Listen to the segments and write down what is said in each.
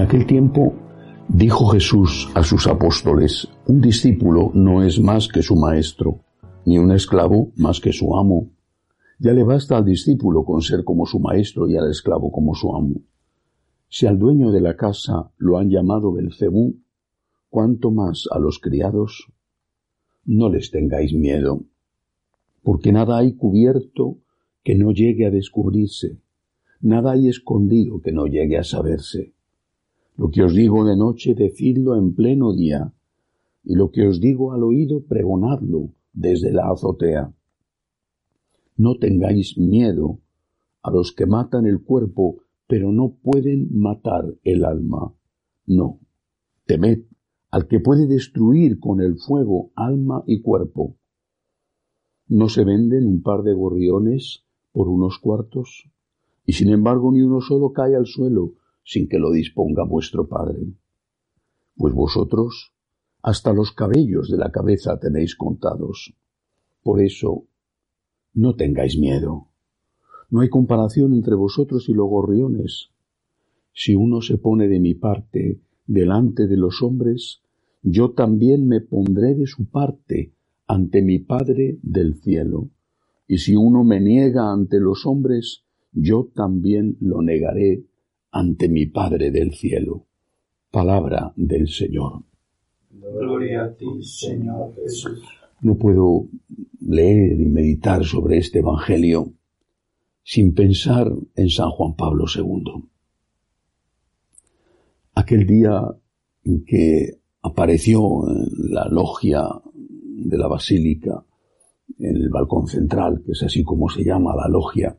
aquel tiempo dijo Jesús a sus apóstoles, un discípulo no es más que su maestro, ni un esclavo más que su amo. Ya le basta al discípulo con ser como su maestro y al esclavo como su amo. Si al dueño de la casa lo han llamado Belcebú, cuánto más a los criados. No les tengáis miedo, porque nada hay cubierto que no llegue a descubrirse, nada hay escondido que no llegue a saberse. Lo que os digo de noche, decidlo en pleno día, y lo que os digo al oído, pregonadlo desde la azotea. No tengáis miedo a los que matan el cuerpo, pero no pueden matar el alma. No, temed al que puede destruir con el fuego alma y cuerpo. ¿No se venden un par de gorriones por unos cuartos? Y sin embargo ni uno solo cae al suelo sin que lo disponga vuestro Padre. Pues vosotros hasta los cabellos de la cabeza tenéis contados. Por eso, no tengáis miedo. No hay comparación entre vosotros y los gorriones. Si uno se pone de mi parte delante de los hombres, yo también me pondré de su parte ante mi Padre del cielo. Y si uno me niega ante los hombres, yo también lo negaré ante mi Padre del cielo. Palabra del Señor. Gloria a ti, Señor Jesús. No puedo leer y meditar sobre este Evangelio sin pensar en San Juan Pablo II. Aquel día en que apareció en la logia de la basílica, en el balcón central, que es así como se llama la logia,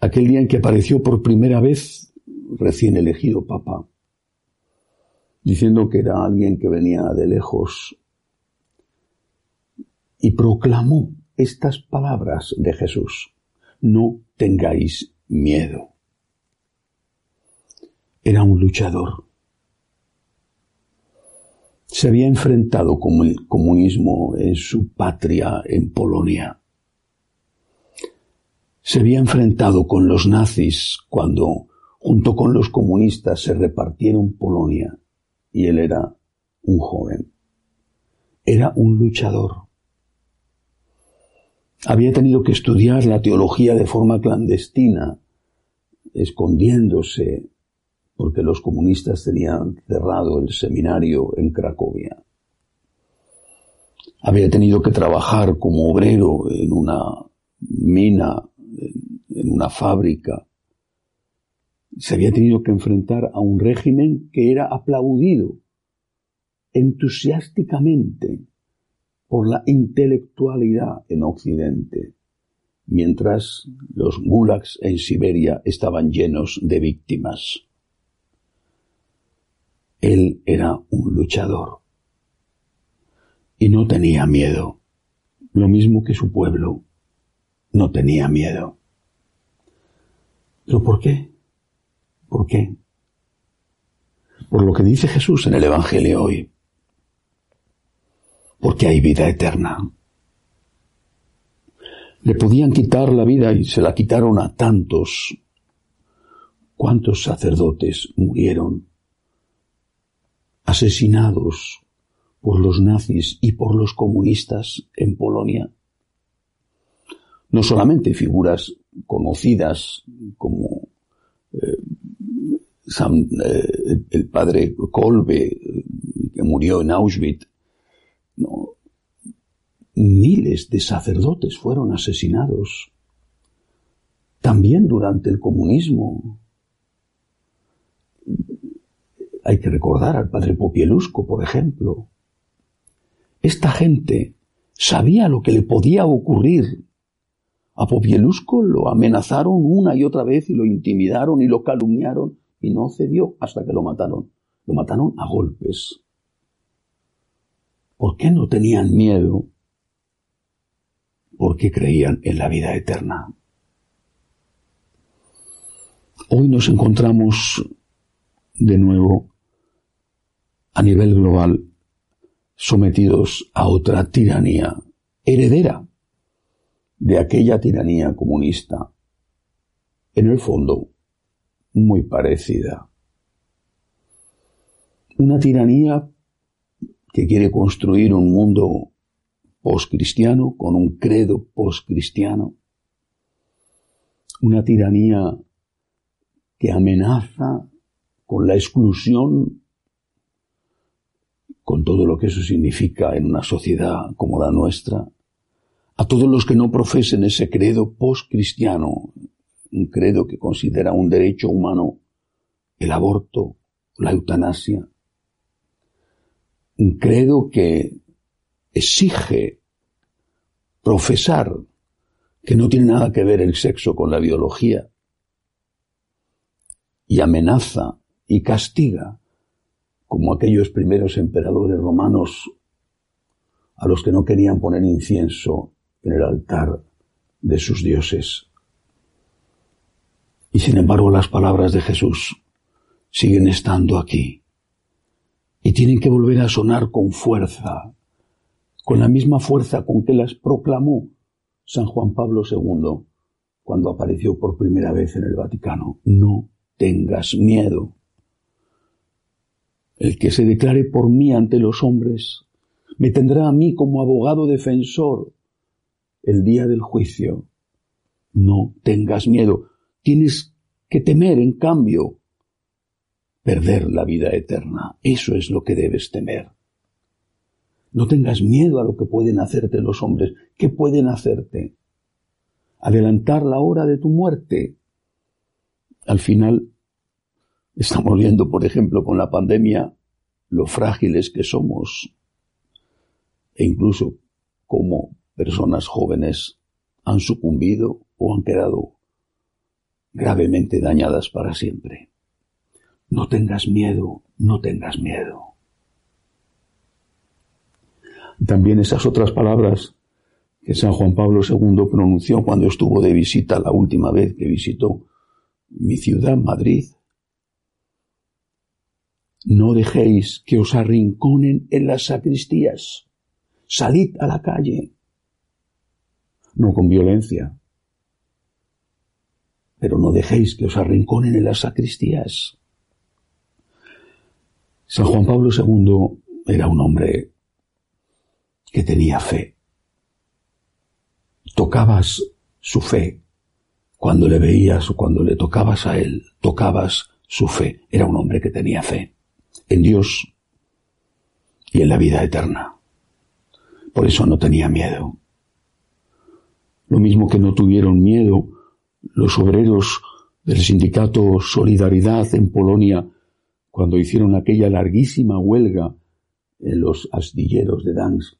aquel día en que apareció por primera vez recién elegido papa, diciendo que era alguien que venía de lejos y proclamó estas palabras de Jesús. No tengáis miedo. Era un luchador. Se había enfrentado con el comunismo en su patria, en Polonia. Se había enfrentado con los nazis cuando, junto con los comunistas, se repartieron Polonia y él era un joven. Era un luchador. Había tenido que estudiar la teología de forma clandestina, escondiéndose, porque los comunistas tenían cerrado el seminario en Cracovia. Había tenido que trabajar como obrero en una mina, en una fábrica. Se había tenido que enfrentar a un régimen que era aplaudido entusiásticamente por la intelectualidad en Occidente, mientras los gulags en Siberia estaban llenos de víctimas. Él era un luchador y no tenía miedo, lo mismo que su pueblo no tenía miedo. ¿Pero por qué? ¿Por qué? Por lo que dice Jesús en el Evangelio hoy porque hay vida eterna. Le podían quitar la vida y se la quitaron a tantos. ¿Cuántos sacerdotes murieron asesinados por los nazis y por los comunistas en Polonia? No solamente figuras conocidas como eh, eh, el padre Kolbe, que murió en Auschwitz. Miles de sacerdotes fueron asesinados. También durante el comunismo. Hay que recordar al padre Popielusco, por ejemplo. Esta gente sabía lo que le podía ocurrir. A Popielusco lo amenazaron una y otra vez y lo intimidaron y lo calumniaron y no cedió hasta que lo mataron. Lo mataron a golpes. ¿Por qué no tenían miedo? Porque creían en la vida eterna. Hoy nos encontramos de nuevo a nivel global sometidos a otra tiranía heredera de aquella tiranía comunista, en el fondo muy parecida. Una tiranía que quiere construir un mundo postcristiano con un credo postcristiano. Una tiranía que amenaza con la exclusión, con todo lo que eso significa en una sociedad como la nuestra, a todos los que no profesen ese credo postcristiano, un credo que considera un derecho humano el aborto, la eutanasia, un credo que exige profesar que no tiene nada que ver el sexo con la biología y amenaza y castiga como aquellos primeros emperadores romanos a los que no querían poner incienso en el altar de sus dioses. Y sin embargo las palabras de Jesús siguen estando aquí y tienen que volver a sonar con fuerza, con la misma fuerza con que las proclamó San Juan Pablo II cuando apareció por primera vez en el Vaticano. No tengas miedo. El que se declare por mí ante los hombres me tendrá a mí como abogado defensor el día del juicio. No tengas miedo. Tienes que temer, en cambio, perder la vida eterna. Eso es lo que debes temer. No tengas miedo a lo que pueden hacerte los hombres. ¿Qué pueden hacerte? Adelantar la hora de tu muerte. Al final, estamos viendo, por ejemplo, con la pandemia, lo frágiles que somos. E incluso cómo personas jóvenes han sucumbido o han quedado gravemente dañadas para siempre. No tengas miedo, no tengas miedo. También esas otras palabras que San Juan Pablo II pronunció cuando estuvo de visita la última vez que visitó mi ciudad, Madrid. No dejéis que os arrinconen en las sacristías. Salid a la calle. No con violencia. Pero no dejéis que os arrinconen en las sacristías. San Juan Pablo II era un hombre que tenía fe. Tocabas su fe cuando le veías o cuando le tocabas a él, tocabas su fe. Era un hombre que tenía fe en Dios y en la vida eterna. Por eso no tenía miedo. Lo mismo que no tuvieron miedo los obreros del sindicato Solidaridad en Polonia cuando hicieron aquella larguísima huelga en los astilleros de Dansk.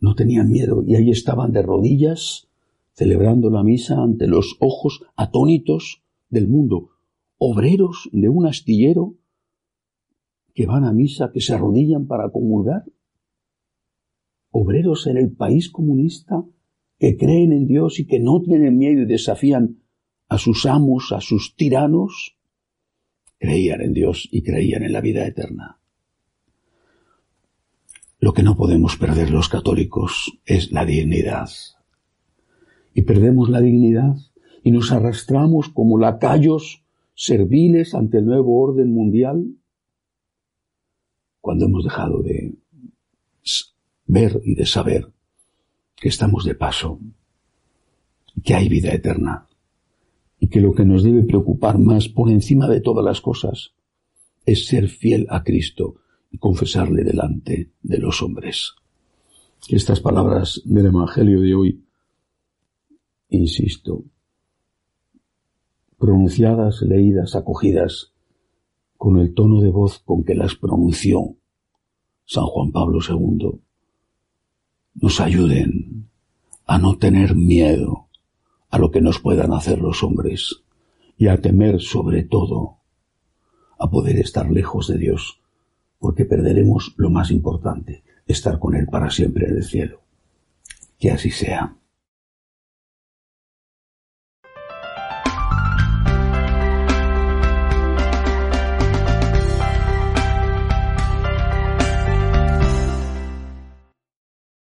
No tenían miedo y ahí estaban de rodillas celebrando la misa ante los ojos atónitos del mundo. Obreros de un astillero que van a misa, que se arrodillan para comulgar. Obreros en el país comunista que creen en Dios y que no tienen miedo y desafían a sus amos, a sus tiranos creían en Dios y creían en la vida eterna. Lo que no podemos perder los católicos es la dignidad. Y perdemos la dignidad y nos arrastramos como lacayos serviles ante el nuevo orden mundial cuando hemos dejado de ver y de saber que estamos de paso, que hay vida eterna y que lo que nos debe preocupar más por encima de todas las cosas es ser fiel a Cristo y confesarle delante de los hombres. Estas palabras del Evangelio de hoy, insisto, pronunciadas, leídas, acogidas, con el tono de voz con que las pronunció San Juan Pablo II, nos ayuden a no tener miedo a lo que nos puedan hacer los hombres y a temer sobre todo a poder estar lejos de Dios, porque perderemos lo más importante, estar con Él para siempre en el cielo. Que así sea.